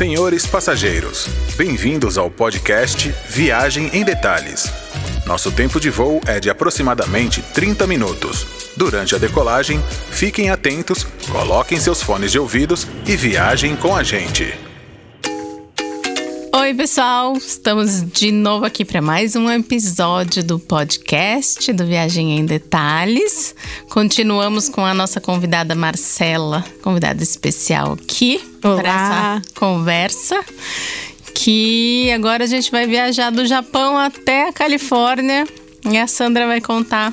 Senhores passageiros, bem-vindos ao podcast Viagem em Detalhes. Nosso tempo de voo é de aproximadamente 30 minutos. Durante a decolagem, fiquem atentos, coloquem seus fones de ouvidos e viajem com a gente. Oi, pessoal! Estamos de novo aqui para mais um episódio do podcast do Viagem em Detalhes. Continuamos com a nossa convidada Marcela, convidada especial aqui para essa conversa. Que agora a gente vai viajar do Japão até a Califórnia e a Sandra vai contar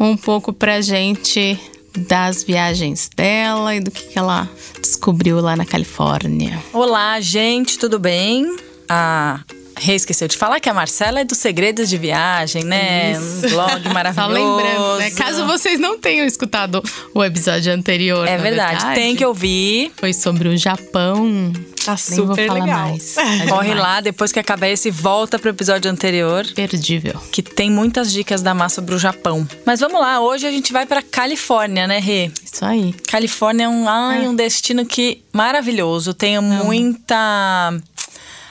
um pouco pra gente das viagens dela e do que, que ela descobriu lá na Califórnia. Olá, gente, tudo bem? A Rê esqueceu de falar que a Marcela é dos Segredos de Viagem, né? Isso. Um blog maravilhoso. Só lembrando, né? Caso vocês não tenham escutado o episódio anterior. É na verdade, tem que ouvir. Foi sobre o Japão. Tá Nem vou super falar legal. mais. É Corre demais. lá, depois que acabar esse, volta pro episódio anterior. Perdível. Que tem muitas dicas da Má sobre o Japão. Mas vamos lá, hoje a gente vai pra Califórnia, né, Rê? Isso aí. Califórnia é um, ai, um destino que maravilhoso. Tenho muita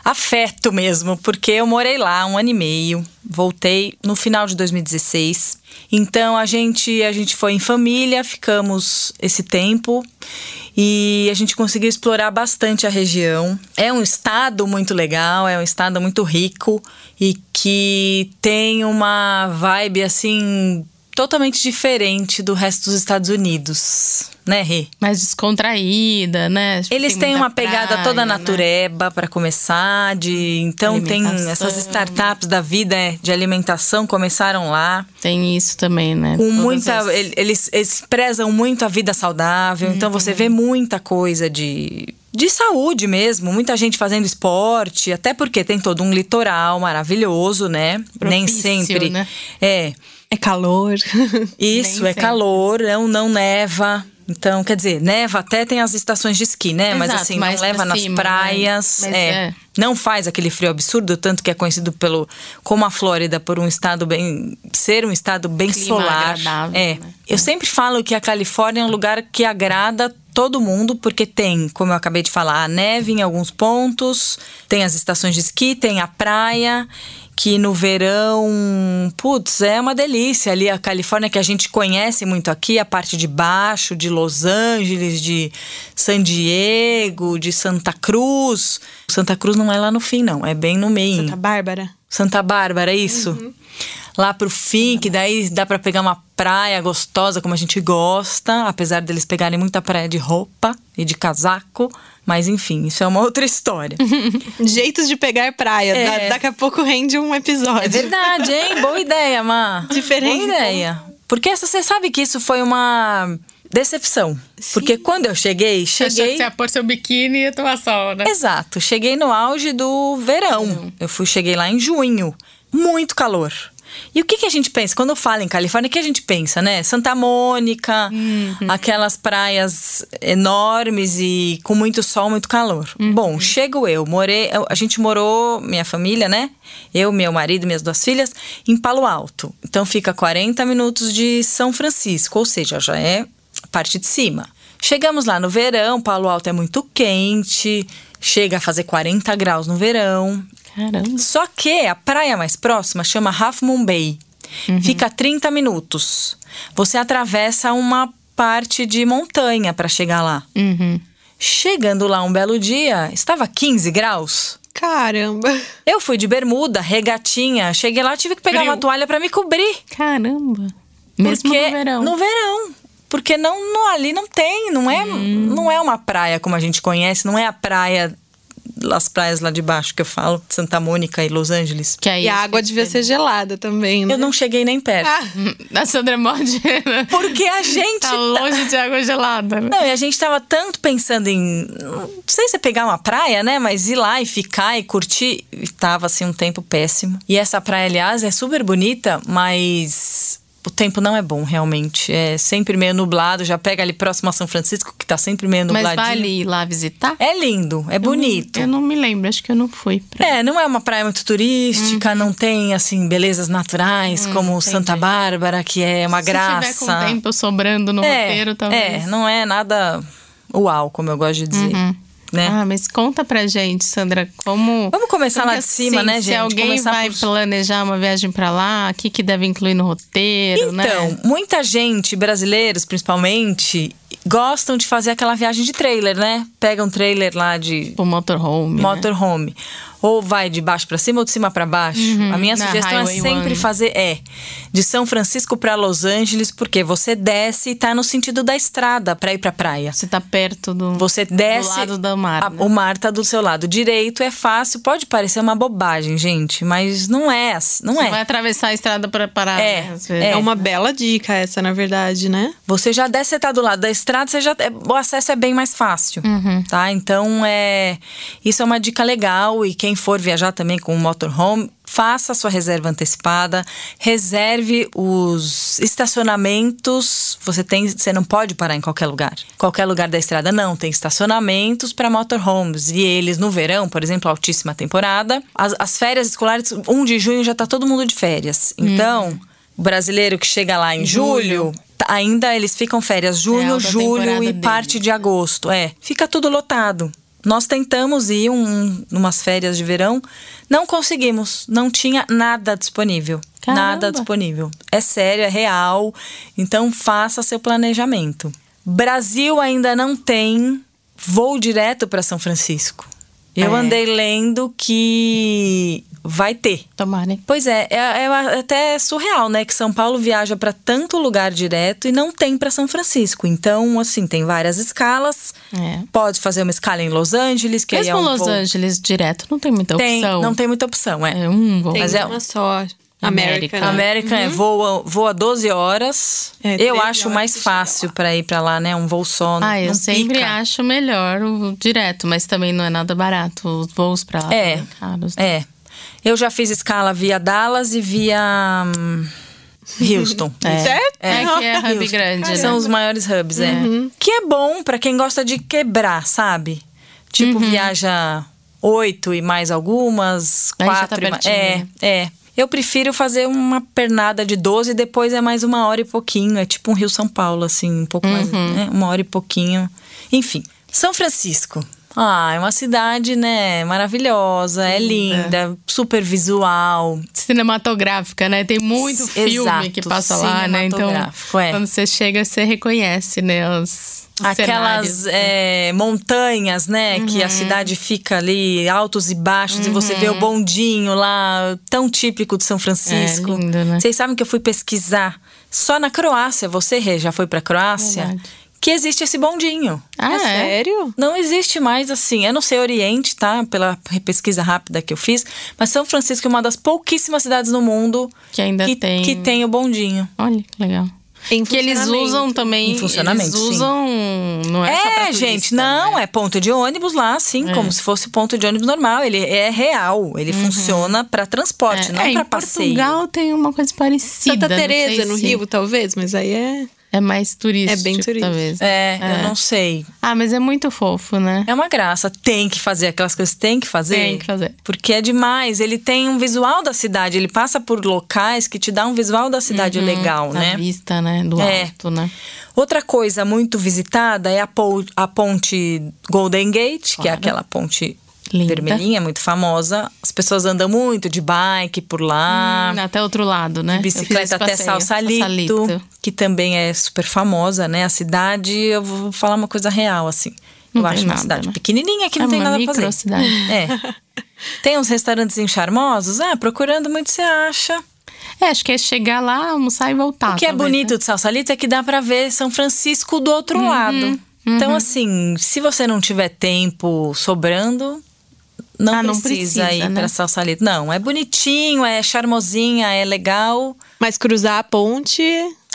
afeto mesmo, porque eu morei lá um ano e meio. Voltei no final de 2016. Então a gente a gente foi em família, ficamos esse tempo e a gente conseguiu explorar bastante a região. É um estado muito legal, é um estado muito rico e que tem uma vibe assim totalmente diferente do resto dos Estados Unidos, né, Rê? Mais descontraída, né? Tipo, Eles têm uma pegada praia, toda né? natureba para começar, de então tem essas startups da vida é, de alimentação começaram lá Tem isso também, né? com Todas muita as- el- eles, eles prezam muito a vida saudável, então você Uhum. vê muita coisa de de saúde mesmo, muita gente fazendo esporte, até porque tem todo um litoral maravilhoso, né? Nem Propício, sempre né? é É calor. isso, é calor, não, não neva. Então, quer dizer, neva até tem as estações de esqui, né? mas Exato, assim, não leva nas cima, né? praias. Mas é. é. Não faz aquele frio absurdo, tanto que é conhecido pelo como a Flórida por um estado bem ser um estado bem Clima solar. é. né? Eu sempre falo que a Califórnia é um lugar que agrada todo mundo, porque tem, como eu acabei de falar, a neve em alguns pontos, tem as estações de esqui, tem a praia, que no verão, putz, é uma delícia ali a Califórnia que a gente conhece muito aqui, a parte de baixo de Los Angeles, de San Diego, de Santa Cruz. Santa Cruz não é lá no fim, não, é bem no meio. Santa Bárbara. Santa Bárbara, é isso? Lá pro fim, que daí dá pra pegar uma praia gostosa como a gente gosta, apesar deles pegarem muita praia de roupa e de casaco. Mas enfim, isso é uma outra história. Jeitos de pegar praia. É. Da- daqui a pouco rende um episódio. É verdade, hein? Boa ideia, Má. Diferente. Boa ideia. Porque essa- você sabe que isso foi uma decepção. Porque quando eu cheguei, Você achou que cheguei. você ia pôr seu biquíni e tomar sol, né? Exato, cheguei no auge do verão. Eu fui, cheguei lá em junho. Muito calor. E o que, que a gente pensa? Quando eu falo em Califórnia, o que a gente pensa, né? Santa Mônica, aquelas praias enormes e com muito sol, muito calor. Bom, chego eu, morei, a gente morou, minha família, né? Eu, meu marido e minhas duas filhas, em Palo Alto. Então fica 40 minutos de São Francisco, ou seja, já é parte de cima. Chegamos lá no verão, Palo Alto é muito quente, chega a fazer 40 graus no verão. Caramba. Só que a praia mais próxima chama Half Moon Bay. Fica a 30 minutos. Você atravessa uma parte de montanha para chegar lá. Uhum. Chegando lá um belo dia, estava 15 graus. Caramba. Eu fui de bermuda, regatinha. Cheguei lá, tive que pegar Frio. uma toalha para me cobrir. Caramba. Mesmo porque no verão. No verão. Porque não, não- ali não tem, não é, Hum. não é uma praia como a gente conhece, não é a praia, as praias lá de baixo que eu falo, Santa Mônica e Los Angeles. Que aí E a água devia ser gelada também, né? Eu não cheguei nem perto. Ah, A Sandra Morde Porque a gente. tá longe de água gelada. né? Não, e a gente tava tanto pensando em. Não sei se é pegar uma praia, né? Mas ir lá e ficar e curtir. E tava assim um tempo péssimo. E essa praia, aliás, é super bonita, mas. O tempo não é bom, realmente. É sempre meio nublado. Já pega ali próximo a São Francisco, que tá sempre meio Mas nubladinho. vale ir lá visitar? É lindo, é bonito. Eu não me lembro, acho que eu não fui. Pra... É, não é uma praia muito turística, não tem, assim, belezas naturais como Santa Bárbara, que é uma Se graça. tiver com tempo sobrando no é, roteiro, talvez. É, não é nada uau, como eu gosto de dizer. Né? Ah, mas conta pra gente, Sandra, como. Vamos começar lá de cima, assim, né, Se gente? alguém Começar vai por- planejar uma viagem pra lá, o que, que deve incluir no roteiro, né? Então, muita gente, brasileiros principalmente, gostam de fazer aquela viagem de trailer, né? Pega um trailer lá de O motorhome. né? Ou vai de baixo pra cima ou de cima pra baixo. A minha Uhum. sugestão é sempre One. fazer é de São Francisco pra Los Angeles, porque você desce e tá no sentido da estrada pra ir pra praia. Você tá perto do. Você desce. Do lado do mar. a- né? O mar tá do seu lado direito, é fácil. Pode parecer uma bobagem, gente, mas não é. Não Você é. vai atravessar a estrada pra parar. É, né, é. É uma bela dica essa, na verdade, né? Você já desce, você tá do lado da estrada, você já, é- o acesso é bem mais fácil, tá? Então, é, isso é uma dica legal e quem for viajar também com o motorhome, faça a sua reserva antecipada, reserve os estacionamentos, você tem, você não pode parar em qualquer lugar. Qualquer lugar da estrada não, tem estacionamentos para motorhomes e eles no verão, por exemplo, altíssima temporada, as, as férias escolares, 1 de junho já tá todo mundo de férias. Então, o brasileiro que chega lá em julho, tá- ainda eles ficam férias junho, alta julho e parte de agosto. É, fica tudo lotado. Nós tentamos ir um, umas férias de verão, não conseguimos, não tinha nada disponível. Caramba. Nada disponível. É sério, é real. Então faça seu planejamento. Brasil ainda não tem voo direto para São Francisco. Eu É. andei lendo que vai ter. Tomara. hein? Pois é, é, é até surreal, né? Que São Paulo viaja para tanto lugar direto e não tem para São Francisco. Então, assim, tem várias escalas. É. Pode fazer uma escala em Los Angeles, que aí Mesmo é um Los voo- Angeles direto, não tem muita Tem, opção. não tem muita opção, é. É um voo. Tem Mas é- uma só. América. América. né? América é, voa, voa 12 horas. É, eu 13 acho horas mais fácil para ir para lá, né? Um voo só. Ah, eu sempre pica. acho melhor o direto, mas também não é nada barato. Os voos pra lá É. são caros. É. Eu já fiz escala via Dallas e via hum, Houston. Certo? É que é hub grande, né? São os maiores hubs, é. Que é bom pra quem gosta de quebrar, sabe? Tipo, Uhum. viaja oito e mais algumas, tá quatro e mais. É, né? é. Eu prefiro fazer uma pernada de 12 e depois é mais uma hora e pouquinho. É tipo um Rio São Paulo, assim, um pouco mais. Uhum. né? Uma hora e pouquinho. Enfim. São Francisco. Ah, é uma cidade, né, maravilhosa, é linda, super visual. Cinematográfica, né? Tem muito filme Exato, que passa lá, né? Então, é. quando você chega, você reconhece, né? Os Aquelas é, montanhas, né? Que Uhum. a cidade fica ali, altos e baixos, e você vê o bondinho lá, tão típico de São Francisco. É, lindo, né? Vocês sabem que eu fui pesquisar só na Croácia, você, Rê, já foi pra Croácia? Verdade. Que existe esse bondinho. Ah, É é? sério? Não existe mais assim. Eu não sei Oriente, tá? Pela pesquisa rápida que eu fiz. Mas São Francisco é uma das pouquíssimas cidades no mundo Que ainda que, tem. que tem o bondinho. Olha que legal. Em Que eles usam também. Em funcionamento, Eles sim. usam. Não é, só pra É, turista, gente, não, né? é ponto de ônibus lá, assim, como se fosse ponto de ônibus normal. Ele é real, ele funciona pra transporte, não Uhum. é, pra em passeio. Portugal tem uma coisa parecida. Santa não Teresa, no Rio, talvez, mas aí é. É mais turístico. É bem turístico. talvez. É, eu não sei. Ah, mas é muito fofo, né? É uma graça, tem que fazer aquelas coisas, tem que fazer. Tem que fazer. Porque é demais, ele tem um visual da cidade, ele passa por locais que te dá um visual da cidade legal, Na né? vista, né? Do É. alto, né? Outra coisa muito visitada é a, a ponte Golden Gate, que é aquela ponte Linda. vermelhinha, muito famosa. As pessoas andam muito de bike por lá. Hum, até outro lado, né? Esse Bicicleta até. Salsalito, Salsalito. que também é super famosa, né? A cidade, eu vou falar uma coisa real, assim. Não eu acho uma nada, cidade né? pequenininha que É não tem uma nada pra fazer. microcidade. É. Tem uns restaurantes charmosos? Ah, procurando muito você acha. É, acho que é chegar lá, almoçar e voltar. O que é talvez, bonito né? de Salsalito é que dá pra ver São Francisco do outro Uhum, lado. Então, assim, se você não tiver tempo sobrando, não, Ah, não precisa, precisa, ir né? pra Salsalito. Não, é bonitinho, é charmosinha, é legal. Mas cruzar a ponte.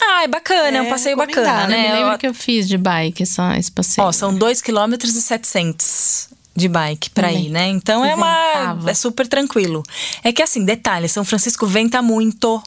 Ah, é bacana, é, um É passeio bacana, Eu me né? lembro Eu- que eu fiz de bike essa, esse passeio. Ó, são 2 km e 700 de bike pra Também. ir, né? Então é uma é super tranquilo. É que assim, detalhe, São Francisco venta muito.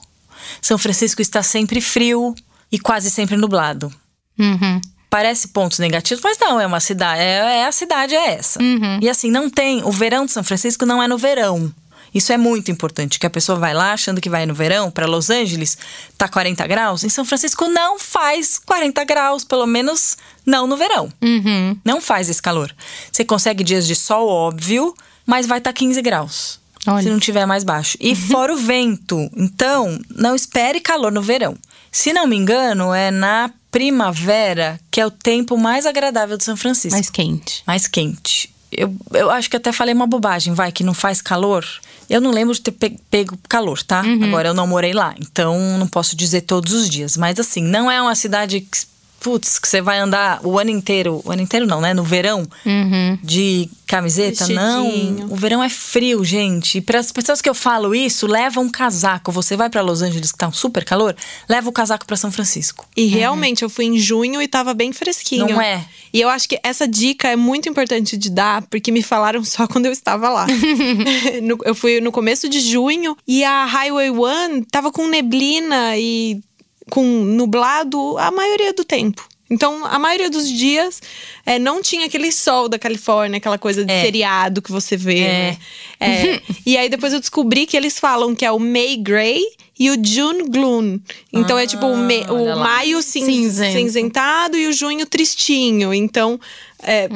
São Francisco está sempre frio e quase sempre nublado. Uhum. Parece pontos negativos, mas não, é uma cidade, é, é a cidade é essa. Uhum. E assim, não tem, o verão de São Francisco não é no verão. Isso é muito importante, que a pessoa vai lá achando que vai no verão para Los Angeles, tá 40 graus. Em São Francisco não faz 40 graus, pelo menos não no verão. Uhum. Não faz esse calor. Você consegue dias de sol, óbvio, mas vai estar tá 15 graus. Olha. Se não tiver mais baixo. E fora o vento. Então, não espere calor no verão. Se não me engano, é na primavera que é o tempo mais agradável de São Francisco. Mais quente. Mais quente. Eu, eu acho que até falei uma bobagem, vai, que não faz calor. Eu não lembro de ter pe- pego calor, tá? Agora eu não morei lá, então não posso dizer todos os dias. Mas assim, não é uma cidade que, putz, que você vai andar o ano inteiro. O ano inteiro não, né? No verão, Uhum. de camiseta, não. O verão é frio, gente. E para as pessoas que eu falo isso, leva um casaco. Você vai para Los Angeles, que tá um super calor, leva o casaco para São Francisco. E realmente, eu fui em junho e tava bem fresquinho. Não é? E eu acho que essa dica é muito importante de dar, porque me falaram só quando eu estava lá. Eu fui no começo de junho e a Highway One tava com neblina e com nublado a maioria do tempo. Então, a maioria dos dias é, não tinha aquele sol da Califórnia, aquela coisa de É. seriado que você vê, É. né? É. e aí depois eu descobri que eles falam que é o May Gray e o June Gloom. Então é tipo o, me- o maio cin- Cinzento. cinzentado e o junho tristinho. Então, é,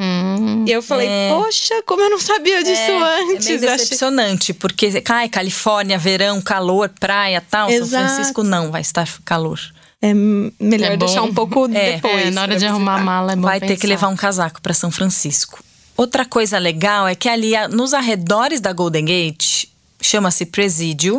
eu falei, É. poxa, como eu não sabia disso É, antes. É meio decepcionante, porque cai Califórnia, verão, calor, praia tal. São Exato. Francisco não vai estar calor. É melhor É deixar um pouco É, depois. É, na hora de arrumar a visitar. mala é bom vai ter que pensar. levar um casaco para São Francisco. Outra coisa legal é que ali nos arredores da Golden Gate chama-se Presídio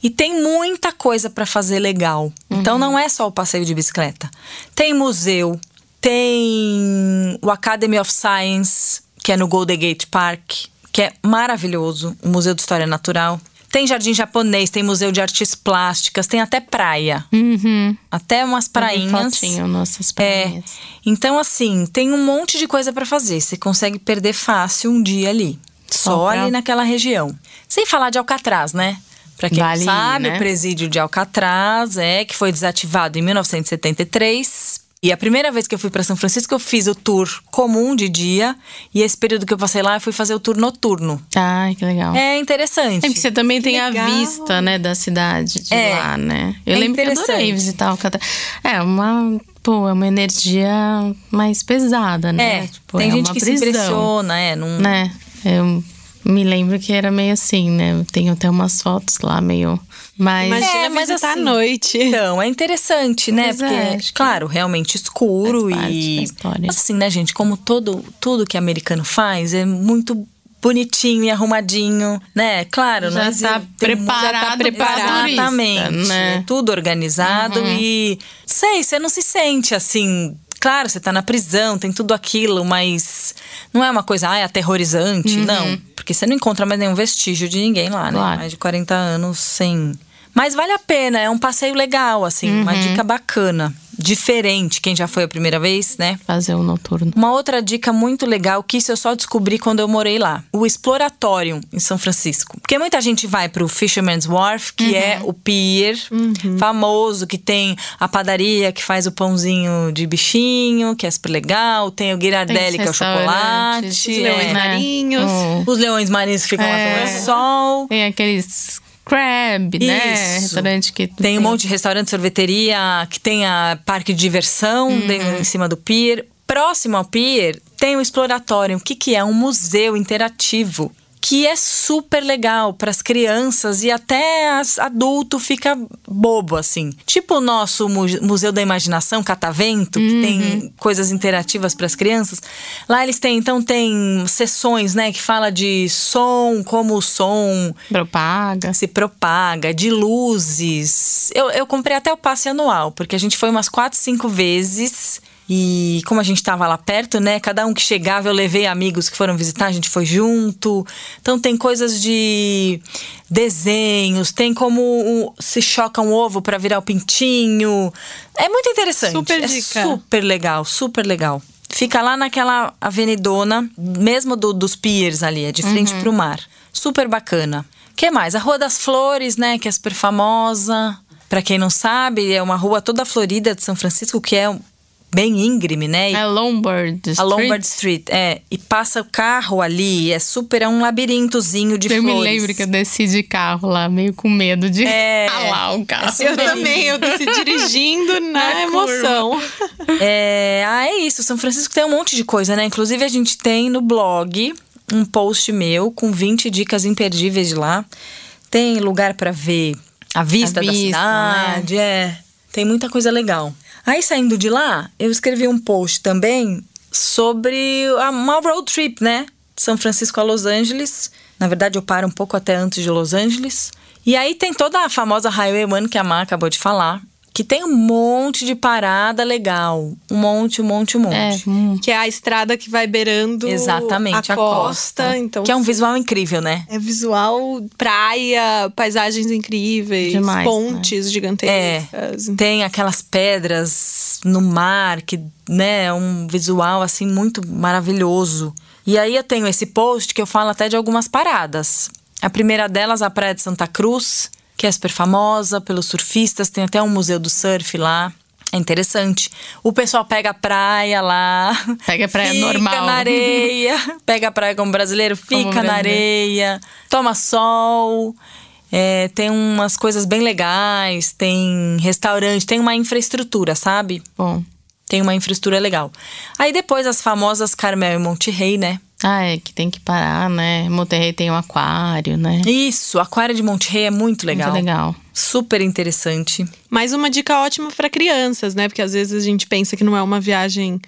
e tem muita coisa para fazer legal. Então não é só o passeio de bicicleta. Tem museu, tem o Academy of Science, que é no Golden Gate Park, que é maravilhoso, o Museu de História Natural. Tem jardim japonês, tem museu de artes plásticas, tem até praia. Uhum. Até umas prainhas. Fotinho, nossas É. praias. Então, assim, tem um monte de coisa pra fazer. Você consegue perder fácil um dia ali. Só Só pra- ali naquela região. Sem falar de Alcatraz, né? Pra quem Vale sabe, né? o presídio de Alcatraz é que foi desativado em 1973. E a primeira vez que eu fui pra São Francisco, eu fiz o tour comum de dia. E esse período que eu passei lá, eu fui fazer o tour noturno. Ai, que legal. É interessante. É porque você também tem legal. a vista, né, da cidade de É. lá, né? Eu É lembro que eu adorei visitar Alcatraz. É uma, pô, é uma energia mais pesada, né? É, Tipo, tem é gente que prisão, se impressiona, é. Num, Né? Eu me lembro que era meio assim, né? Eu tenho até umas fotos lá meio mas Imagina É, mas visitar assim, à noite. Então, é interessante, né? Pois é, Porque, que claro, realmente escuro faz parte e. da história. Assim, né, gente? Como todo, tudo que americano faz é muito bonitinho e arrumadinho, né? Claro, Já não tá tem mu- preparado já pra turista, Exatamente. né? É tudo organizado e. Sei, você não se sente assim. Claro, você tá na prisão, tem tudo aquilo, mas não é uma coisa, ai, aterrorizante, não. Porque você não encontra mais nenhum vestígio de ninguém lá, né? Claro. Mais de 40 anos sem. Mas vale a pena, é um passeio legal, assim, uma dica bacana. Diferente, quem já foi a primeira vez, né? fazer o noturno. Uma outra dica muito legal que isso eu só descobri quando eu morei lá. O Exploratorium em São Francisco. Porque muita gente vai pro Fisherman's Wharf, que é o pier famoso, que tem a padaria que faz o pãozinho de bichinho, que é super legal. Tem o Ghirardelli, que é o chocolate. os leões é. marinhos. Oh. Os leões marinhos que ficam lá É. tomando sol. Tem aqueles crab, né? Isso. Restaurante que Tem um monte de restaurante, sorveteria, que tem a parque de diversão Uhum. dentro- em cima do pier. Próximo ao pier tem o Exploratório, que, que é um museu interativo. Que é super legal para as crianças e até as adulto fica bobo, assim. Tipo o nosso mu- Museu da Imaginação, Catavento, que Uhum. tem coisas interativas para as crianças. Lá eles têm, então, tem sessões, né, que fala de som, como o som propaga. se propaga, de luzes. Eu, eu comprei até o passe anual, porque a gente foi umas quatro, cinco vezes. E como a gente tava lá perto, né? Cada um que chegava, eu levei amigos que foram visitar, a gente foi junto. Então tem coisas de desenhos, tem como o- se choca um ovo para virar o pintinho. É muito interessante. Super é dica. super legal, super legal. Fica lá naquela avenidona, mesmo do- dos piers ali, é de frente pro mar. Super bacana. que mais? A Rua das Flores, né? Que é super famosa. Pra quem não sabe, é uma rua toda florida de São Francisco, que é bem íngreme, né? E É Lombard Street. a Lombard Street, é. E passa o carro ali, é super, é um labirintozinho de Eu me flores. lembro que eu desci de carro lá, meio com medo de É. ralar o carro. É Eu também, eu desci dirigindo na, Na emoção. É, ah, é isso. São Francisco tem um monte de coisa, né? Inclusive, a gente tem no blog um post meu com 20 dicas imperdíveis de lá. Tem lugar pra ver a vista A da vista, cidade, é. Tem muita coisa legal. Aí, saindo de lá, eu escrevi um post também sobre uma road trip, né? São Francisco a Los Angeles. Na verdade, eu paro um pouco até antes de Los Angeles. E aí tem toda a famosa Highway 1 que a Má acabou de falar. Que tem um monte de parada legal. Um monte, um monte, um monte. É, hum, Que é a estrada que vai beirando Exatamente, a, a, costa. Então, que é um visual incrível, né? é visual, praia, paisagens incríveis, Demais, pontes É. gigantescas. Tem aquelas pedras no mar, que, né, é um visual assim muito maravilhoso. E aí eu tenho esse post que eu falo até de algumas paradas. A primeira delas, a Praia de Santa Cruz, que é super famosa pelos surfistas, tem até um museu do surf lá. É interessante. O pessoal pega a praia lá. Pega a praia fica normal. na areia. Pega a praia como brasileiro, fica na brasileiro. areia, toma sol. É, tem umas coisas bem legais, tem restaurante, tem uma infraestrutura, sabe? bom. Tem uma infraestrutura legal. Aí depois as famosas Carmel e Monte Rei, né? Ah, é que tem que parar, né? Monterrey tem um aquário, né? Isso, o aquário de Monte Rei é muito legal. Muito legal. Super interessante. Mais uma dica ótima para crianças, né? Porque às vezes a gente pensa que não é uma viagem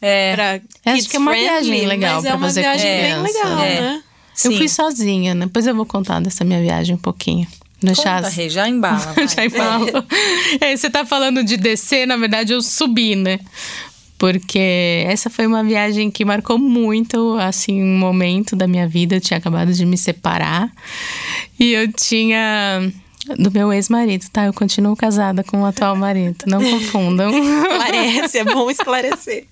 É. para Acho que é uma friendly, viagem legal mas é pra uma fazer viagem bem criança, legal, é. né? Eu Sim. fui sozinha, né? Depois eu vou contar dessa minha viagem um pouquinho. Deixar Conta, Rei, já embala. Já falo. É, você tá falando de descer, na verdade eu subi, né? Porque essa foi uma viagem que marcou muito, assim, um momento da minha vida. Eu tinha acabado de me separar. E eu tinha. Do meu ex-marido, tá? Eu continuo casada com o atual marido. Não confundam. Esclarece, é bom esclarecer.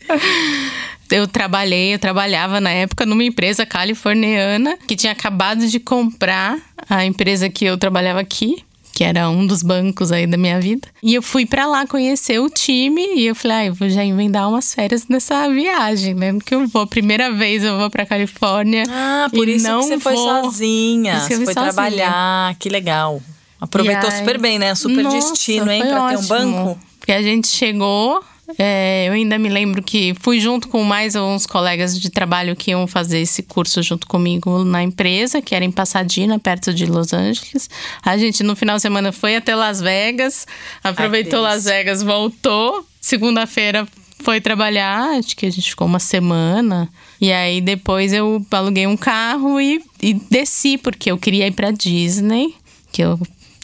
Eu trabalhei, eu trabalhava na época numa empresa californiana que tinha acabado de comprar a empresa que eu trabalhava aqui, que era um dos bancos aí da minha vida. E eu fui pra lá conhecer o time e eu falei, ah, eu vou já emendar umas férias nessa viagem, né? Porque eu vou, primeira vez eu vou pra Califórnia. Ah, por isso não que você foi vou- sozinha. Por isso Você foi sozinha. trabalhar. Que legal. Aproveitou aí- super bem, né? Super Nossa, destino, hein? Pra ter um ótimo. banco. Porque a gente chegou. é, eu ainda me lembro que fui junto com mais uns colegas de trabalho que iam fazer esse curso junto comigo na empresa, que era em Pasadena, perto de Los Angeles. A gente, no final de semana, foi até Las Vegas, aproveitou delícia. Las Vegas, voltou. Segunda-feira foi trabalhar, acho que a gente ficou uma semana. E aí depois eu aluguei um carro e, e desci, porque eu queria ir pra Disney, que eu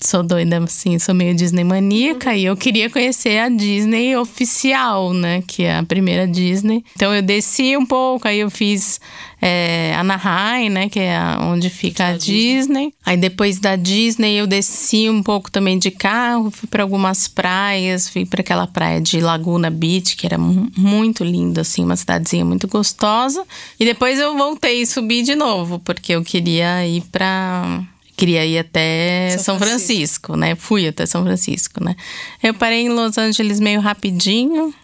sou doida, assim, sou meio Disney maníaca e eu queria conhecer a Disney oficial, né? Que é a primeira Disney. Então eu desci um pouco, aí eu fiz é, Anaheim, né? Que é a- onde fica a Disney. Aí depois da Disney eu desci um pouco também de carro, fui para algumas praias, fui para aquela praia de Laguna Beach, que era mu- muito linda, assim, uma cidadezinha muito gostosa. E depois eu voltei e subi de novo, porque eu queria ir para queria ir até São São, Francisco. né? Fui até São Francisco, né? Eu parei em Los Angeles meio rapidinho.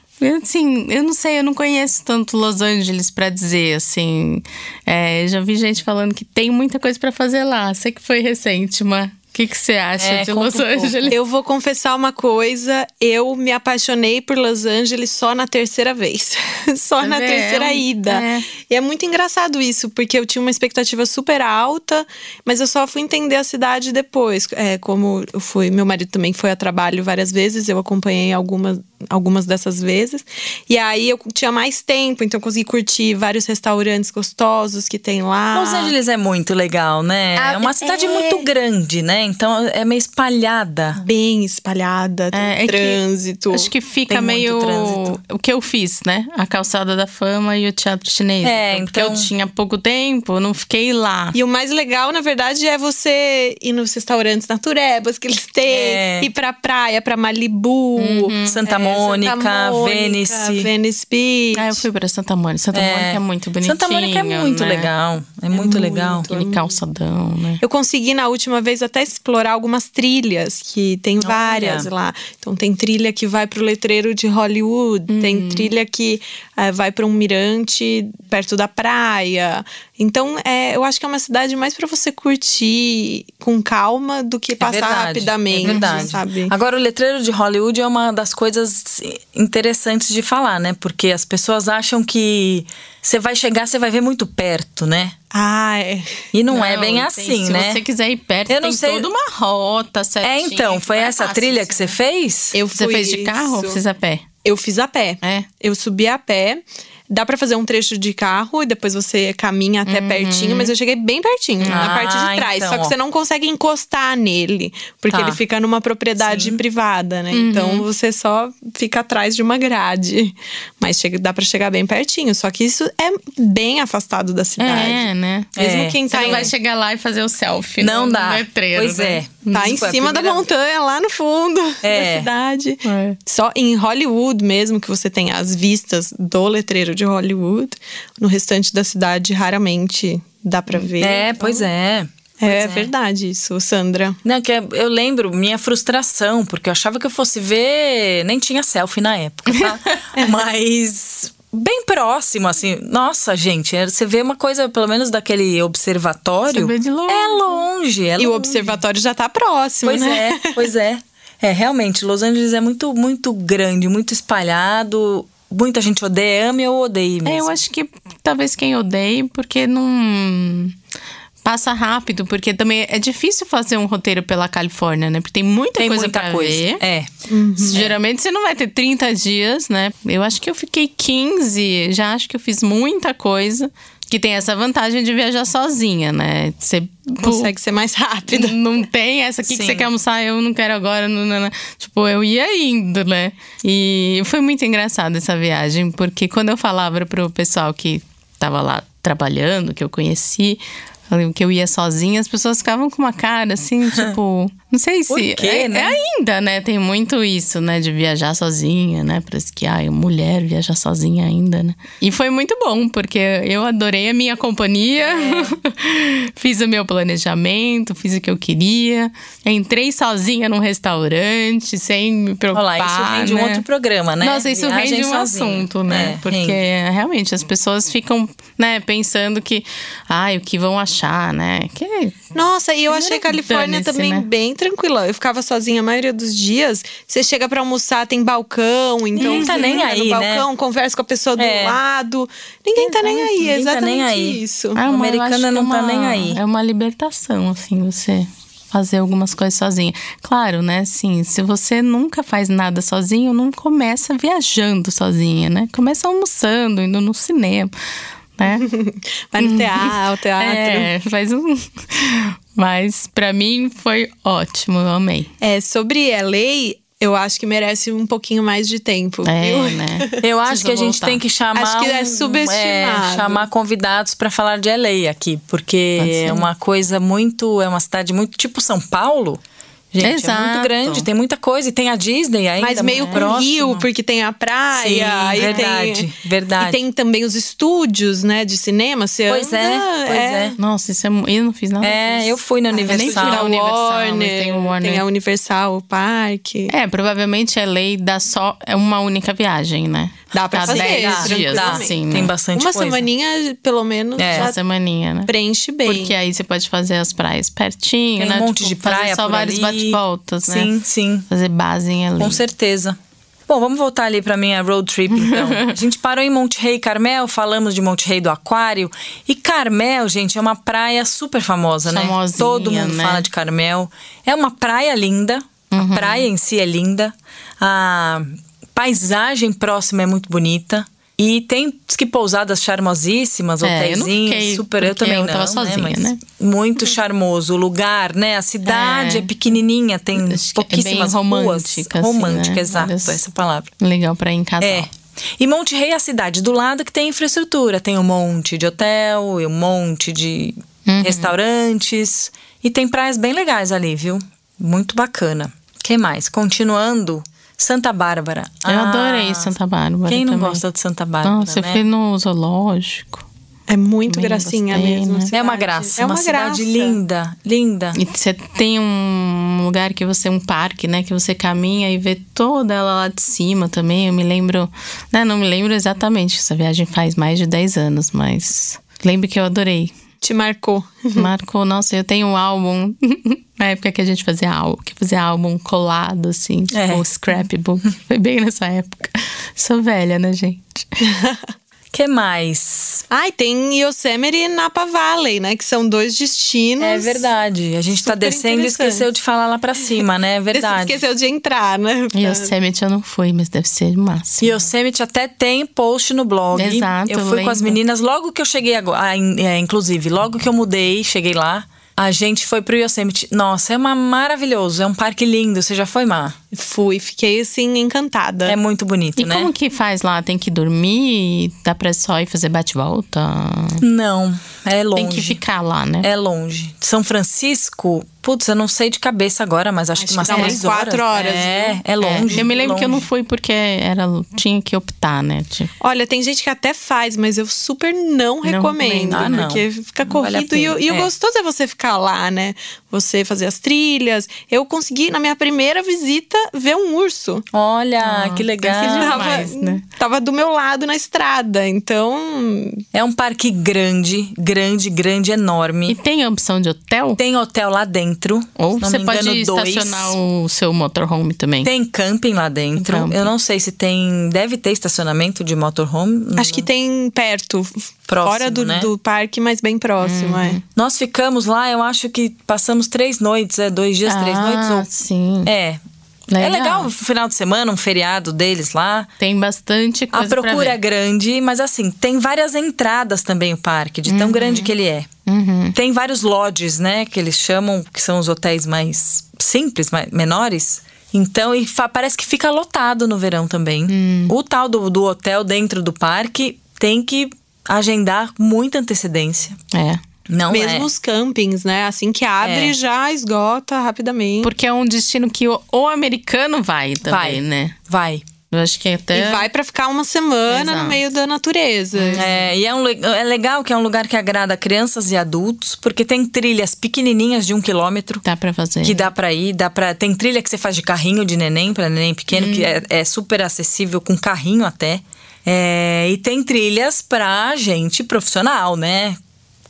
Assim, eu não sei, eu não conheço tanto Los Angeles pra dizer, assim. É, já vi gente falando que tem muita coisa pra fazer lá. Sei que foi recente, mas o que, você acha É, de Los um pouco. Angeles? Eu vou confessar uma coisa, eu me apaixonei por Los Angeles só na terceira vez. só Tá na terceira ida. É. E é muito engraçado isso, porque eu tinha uma expectativa super alta, mas eu só fui entender a cidade depois. É, como eu fui, meu marido também foi a trabalho várias vezes, eu acompanhei algumas, algumas dessas vezes. E aí eu tinha mais tempo, então eu consegui curtir vários restaurantes gostosos que tem lá. Los Angeles é muito legal, né? Ah, é uma cidade é. muito grande, né? Então é meio espalhada. Bem espalhada, tem É, é que trânsito. Acho que fica meio trânsito. o que eu fiz, né? A calçada da fama e o teatro chinês. É, Porque então- eu tinha pouco tempo, não fiquei lá. E o mais legal, na verdade, é você ir nos restaurantes naturebas que eles têm, É. ir pra praia, pra Malibu, Santa é, Mônica, Mônica, Venice. Venice Beach. Ah, eu fui pra Santa Mônica. Santa Mônica é muito bonitinho. Santa Mônica é muito né? legal. É muito, legal. Aquele calçadão, né? Eu consegui na última vez até explorar algumas trilhas, que tem várias lá. Então tem trilha que vai pro letreiro de Hollywood, tem trilha que eh, vai para um mirante perto da praia. Então é, eu acho que é uma cidade mais para você curtir com calma do que É passar verdade, rapidamente, é verdade. sabe? Agora, o letreiro de Hollywood é uma das coisas interessantes de falar, né? Porque as pessoas acham que você vai chegar, você vai ver muito perto, né? Ah, é. E não, é bem tem- assim, se né? você quiser ir perto, Eu não tem sei- toda uma rota É, certinha. então, foi Não é essa fácil trilha isso, que você né? fez? Eu Você fez de carro ou isso. fez a pé? Eu fiz a pé. É? Eu subi a pé. Dá pra fazer um trecho de carro e depois você caminha até pertinho, mas eu cheguei bem pertinho, na Uhum. Ah, parte de trás. então, Só que ó. você não consegue encostar nele, porque Tá. ele fica numa propriedade privada, né? Então você só fica atrás de uma grade. Mas chega, dá pra chegar bem pertinho. Só que isso é bem afastado da cidade. É, né? Mesmo É. quem Você tá não em, vai chegar lá e fazer o selfie Não no, dá. no letreiro, Pois né? é. Tá em Isso cima da montanha, lá no fundo É. da cidade. É. Só em Hollywood mesmo, que você tem as vistas do letreiro de Hollywood. No restante da cidade, raramente dá pra ver. É, Então, pois é. Pois É, verdade isso, Sandra. Não, que é- eu lembro minha frustração, porque eu achava que eu fosse ver. Nem tinha selfie na época, tá? Mas. Bem próximo, assim. Nossa, gente, é- você vê uma coisa, pelo menos daquele observatório. Você vê de longe. É longe, é E o longe. observatório já tá próximo, Pois né? é, pois é. É, realmente, Los Angeles é muito, muito grande, muito espalhado. Muita gente odeia, ama ou odeia mesmo. É, eu acho que talvez quem odeie, porque não passa rápido, porque também é difícil fazer um roteiro pela Califórnia, né? Porque tem muita Tem coisa muita pra coisa. ver. É. Geralmente você não vai ter 30 dias, né? Eu acho que eu fiquei 15, já acho que eu fiz muita coisa. Que tem essa vantagem de viajar sozinha, né? Você Consegue ser mais rápida. Não tem essa aqui que Sim. você quer almoçar, eu não quero agora. Não, não, não. Tipo, eu ia indo, né? E foi muito engraçado essa viagem, porque quando eu falava pro pessoal que tava lá trabalhando, que eu conheci, que eu ia sozinha, as pessoas ficavam com uma cara assim, tipo, não sei Por se. quê, é, né? é ainda, né? Tem muito isso, né? De viajar sozinha, né? Parece que, ai, mulher viajar sozinha ainda, né? E foi muito bom, porque eu adorei a minha companhia, fiz o meu planejamento, fiz o que eu queria, entrei sozinha num restaurante, sem me preocupar. Olha lá, isso rende um né? outro programa, né? Nossa, isso Viagem rende um sozinha. assunto, né? É, Porque rende. realmente as pessoas ficam, né, pensando que, ai, o que vão achar, né? Que Nossa, e eu achei Califórnia Dane-se, também né? bem tranquila. Eu ficava sozinha a maioria dos dias. Você chega pra almoçar, tem balcão, então Ninguém tá você nem aí, no né? balcão, conversa com a pessoa do É. lado. Ninguém tá nem aí, é Ninguém tá exatamente nem aí. isso. Ah, uma- americano acho que não tá uma- nem aí. É uma libertação, assim, você fazer algumas coisas sozinha. Claro, né, assim, se você nunca faz nada sozinho, não começa viajando sozinha, né? Começa almoçando, indo no cinema, né? Vai no teatro, teatro. é, faz um... Mas pra mim foi ótimo, eu amei. É, sobre LA, eu acho que merece um pouquinho mais de tempo, É, viu? né? Eu acho Preciso que a gente voltar. tem que chamar. Acho que é um- subestimado. chamar convidados para falar de LA aqui, porque é uma coisa muito. É uma cidade muito tipo São Paulo. Gente, é Exato. muito grande, tem muita coisa. E tem a Disney ainda. Mas meio com próximo. rio, porque tem a praia. Sim, aí verdade, tem, verdade. E tem também os estúdios, né, de cinema. Você Pois anda, é, pois é. Nossa, isso é... Eu não fiz nada É, disso. eu fui na Ah, eu nem fui Universal. na Universal, Warner, tem o Warner. tem a Universal, o parque. É, provavelmente a lei dá só é uma única viagem, né? Dá pra Dá fazer, 10 dá, dias, Dá, assim, né? tem bastante Uma coisa. semaninha, pelo menos, É. Uma já semaninha, né? preenche bem. Porque aí você pode fazer as praias pertinho, Tem né? um monte Tipo, de praia só por vários ali. Bate-voltas, né? Sim, sim. Fazer base em LA. Com certeza. Bom, vamos voltar ali para minha road trip, então. a gente parou em Monte Rei Carmel, falamos de Monte Rei do Aquário. E Carmel, gente, é uma praia super famosa, né? Todo mundo né? fala de Carmel. É uma praia linda. Uhum. A praia em si é linda. A paisagem próxima é muito bonita. E tem que pousadas charmosíssimas, É, super. Eu também eu não, tava sozinha, né? Né? Muito charmoso o lugar, né? A cidade é, É. pequenininha, tem é pouquíssimas romântica, ruas. assim, Romântica, né? exato, Várias- essa palavra. Legal pra ir em casal. É. E Monte Rei é a cidade do lado que tem infraestrutura. Tem um monte de hotel e um monte de Uhum. restaurantes. E tem praias bem legais ali, viu? Muito bacana. que mais? Continuando, Santa Bárbara. Eu Ah, adorei Santa Bárbara Quem não também. gosta de Santa Bárbara, Nossa, eu né? fui no zoológico. É muito Também gracinha gostei, mesmo. a né? É uma cidade. graça. É uma, uma cidade graça. linda, linda. E você tem um lugar que você, um parque, né? Que você caminha e vê toda ela lá de cima também. Eu me lembro, né? Não me lembro exatamente. Essa viagem faz mais de 10 anos, mas lembro que eu adorei. Te marcou. Marcou, nossa, eu tenho um álbum. Na época que a gente fazia álbum, que fazia álbum colado, assim, É. tipo scrapbook. Foi bem nessa época. Sou velha, né, gente? que mais? Ai, tem Yosemite e Napa Valley, né? Que são dois destinos. É verdade. A gente tá descendo e esqueceu de falar lá pra cima, né? É verdade. esqueceu de entrar, né? Yosemite eu não fui, mas deve ser o máximo. Yosemite até tem post no blog. Exato, Eu fui com as lembro. meninas logo que eu cheguei agora. ah, é, inclusive, logo que eu mudei, cheguei lá. A gente foi pro Yosemite. Nossa, é uma maravilhoso. É um parque lindo. Você já foi, Má? Fui, fiquei assim, encantada. É muito bonito, E né? como que faz lá? Tem que dormir? Dá pra só ir fazer bate-volta? Não, é longe. Tem que ficar lá, né? É longe. São Francisco, putz, eu não sei de cabeça agora, mas acho, Acho que umas que dá umas três horas. quatro horas, É, viu? é longe. É, eu me lembro que eu não longe. fui porque era, tinha que optar, né? Tipo, Olha, tem gente que até faz, mas eu super não recomendo. recomendo. Ah, não. Porque fica Não vale corrido. e o, pena. e o É. gostoso é você ficar lá, né? Você fazer as trilhas. Eu consegui, na minha primeira visita, ver um urso. Olha, que legal. ser Tava, demais, né? tava do meu lado na estrada. Então, É um parque grande, grande, grande, E enorme. tem a opção de hotel? Tem hotel lá dentro. Ou você me pode engano, dois. estacionar o seu motorhome também. Tem camping lá dentro. Camping. Eu não sei se tem. Deve ter estacionamento de motorhome. acho que tem perto. Próximo, fora do, né? do parque, mas bem próximo, é. Nós ficamos lá, eu acho que passamos três noites, é dois dias, três Ah, noites. Ou... sim. É. Legal. É legal o final de semana, um feriado deles lá. Tem bastante A coisa pra procura é grande, mas assim, tem várias entradas também o parque, de tão grande que ele é. Uhum. Tem vários lodges, né, que eles chamam, que são os hotéis mais simples, mais, menores. Então, e parece que fica lotado no verão também. Hum. O tal do, do hotel dentro do parque tem que agendar muita antecedência. É. Não Mesmo é. os campings, né? Assim que abre, É. já esgota rapidamente. Porque é um destino que o, o americano vai também, Vai. né? Vai. Eu acho que até. E vai pra ficar uma semana Exato. no meio da natureza. É, e é, um, é legal que é um lugar que agrada crianças e adultos, porque tem trilhas pequenininhas de um quilômetro. Dá pra fazer. Que dá pra ir, dá pra. Tem trilha que você faz de carrinho de neném pra neném pequeno, que Hum. é, é super acessível com carrinho até. É, e tem trilhas pra gente profissional, né?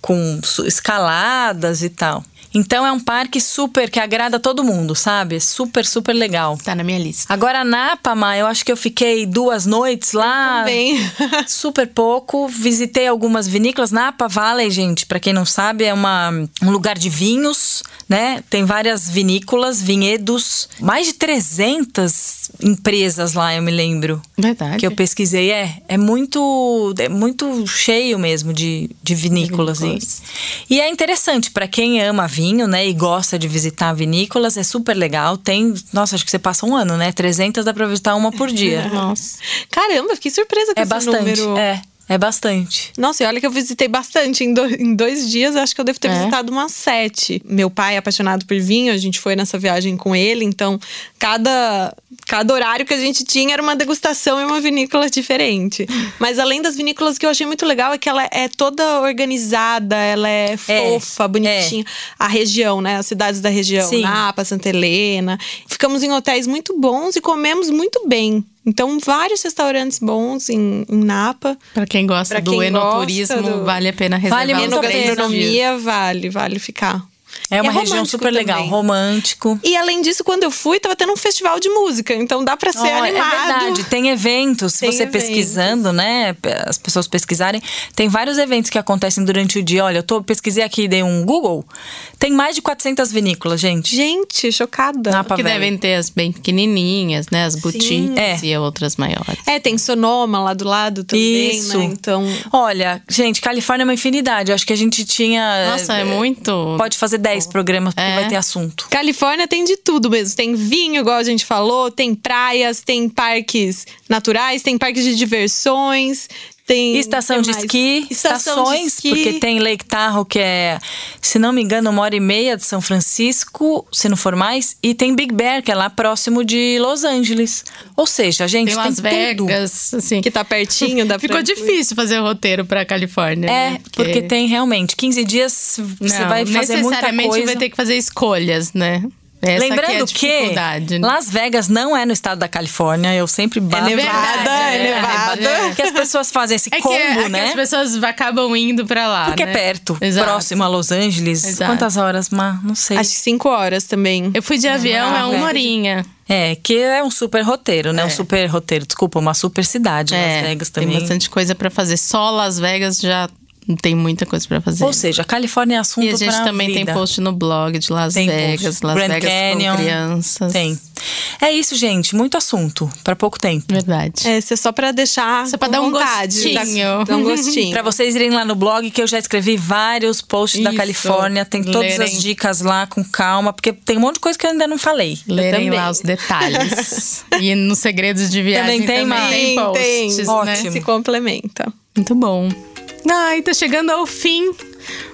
Com escaladas e tal. Então é um parque super que agrada todo mundo, sabe? Super, super legal. Tá na minha lista. Agora, Napa, Ma, eu acho que eu fiquei duas noites lá. Também. Super pouco. Visitei algumas vinícolas. Napa Valley, gente, pra quem não sabe, é uma, um lugar de vinhos, né? Tem várias vinícolas, vinhedos. Mais de 300 empresas lá, eu me lembro. Verdade. Que eu pesquisei. É, é muito, é muito cheio mesmo de, de vinícolas. E, Vinícolas. e é interessante pra quem ama vinho, né? E gosta de visitar vinícolas. É super legal. Tem, nossa, acho que você passa um ano, né? 300 dá pra visitar uma por dia. Nossa. Caramba, fiquei surpresa com É esse bastante. número. É, é bastante. Nossa, e olha que eu visitei bastante. Em, do- em dois dias, acho que eu devo ter É? visitado umas sete. Meu pai é apaixonado por vinho, a gente foi nessa viagem com ele. Então, cada, cada horário que a gente tinha era uma degustação em uma vinícola diferente. Mas além das vinícolas, o que eu achei muito legal é que ela é toda organizada, ela é fofa, bonitinha. A região, né? As cidades da região. Sim. Napa, Santa Helena. Ficamos em hotéis muito bons e comemos muito bem. Então, vários restaurantes bons em, em Napa. Pra quem gosta Pra do quem enoturismo, gosta do- vale a pena reservar Vale a. Enogastronomia vale, vale ficar. É uma é região super legal, também. romântico. E além disso, quando eu fui, tava tendo um festival de música, então dá pra ser é animado. verdade, tem eventos. Se Tem você eventos. pesquisando, né? As pessoas pesquisarem, tem vários eventos que acontecem durante o dia. Olha, eu tô, pesquisei aqui, dei um Google. Tem mais de 400 vinícolas, gente. Gente, chocada. Napa Que Valley. devem ter as bem pequenininhas, né? As boutiques É. e outras maiores. É, tem Sonoma lá do lado também, Isso. né? Então, Olha, gente, Califórnia é uma infinidade. Eu acho que a gente tinha. Nossa, é muito. Pode fazer 10 programas porque É. vai ter assunto. Califórnia tem de tudo mesmo. Tem vinho, igual a gente falou, tem praias, tem parques naturais, tem parques de diversões, Tem Estação tem de esqui, Estação de estações, esqui. porque tem Lake Tahoe, que é, se não me engano, uma hora e meia de São Francisco, se não for mais, e tem Big Bear, que é lá próximo de Los Angeles. Ou seja, gente, Tem tem, Las tudo. Vegas, assim. Que tá pertinho da Ficou difícil fazer o roteiro pra Califórnia. É, né? porque tem realmente 15 dias, você Não, vai fazer muita necessariamente coisa. vai ter que fazer escolhas, né? Essa Lembrando que, é que né? Las Vegas não é no estado da Califórnia, eu sempre bato. nevada, verdade, é é, nevada. é. Que as pessoas fazem esse É que, combo, é que né? as pessoas acabam indo pra lá. Porque né? é perto, Exato. próximo a Los Angeles. Exato. Quantas horas, Má? Não sei. Acho que cinco horas também. Eu fui de avião, é uma é. horinha. É, que é um super roteiro, né? Um super roteiro, desculpa, uma super cidade. É, Las Vegas também. Tem bastante coisa pra fazer. Só Las Vegas já tem muita coisa pra fazer. Ou seja, a Califórnia é assunto e a gente também vida. tem post no blog de Las Tem Vegas, post. Las Grand Vegas Canyon. com crianças. Tem. É isso, gente. Muito assunto para pouco tempo. Verdade. É, isso é só pra deixar Só pra com dar um vontade, gostinho. Dar um gostinho. Pra vocês irem lá no blog, que eu já escrevi vários posts da Isso. Califórnia. Tem todas Lerem. as dicas lá com calma, porque tem um monte de coisa que eu ainda não falei. Lerem também. lá os detalhes. e nos segredos de viagem Também tem, Má? tem posts, tem. né? Ótimo. Se complementa. Muito bom. Ai, tá chegando ao fim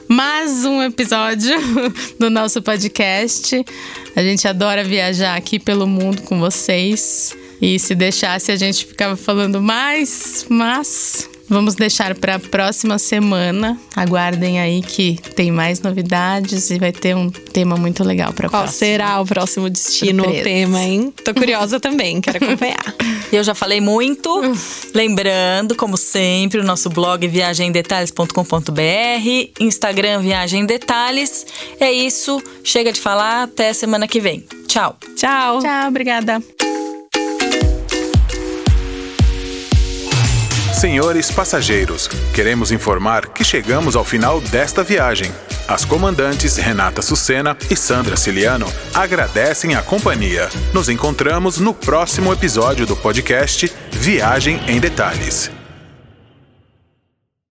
mais um episódio do nosso podcast. A gente adora viajar aqui pelo mundo com vocês. E se deixasse, a gente ficava falando mais, mas vamos deixar para a próxima semana. Aguardem aí que tem mais novidades e vai ter um tema muito legal para Qual próxima. será o próximo destino, Surpresa. o tema, hein? Tô curiosa também, quero acompanhar. E eu já falei muito. Lembrando, como sempre, o nosso blog viagemdetalhes.com.br, Instagram Viagem em Detalhes. É isso. Chega de falar. Até semana que vem. Tchau. Tchau. Tchau, obrigada. Senhores passageiros, queremos informar que chegamos ao final desta viagem. As comandantes Renata Sucena e Sandra Ciliano agradecem a companhia. Nos encontramos no próximo episódio do podcast Viagem em Detalhes.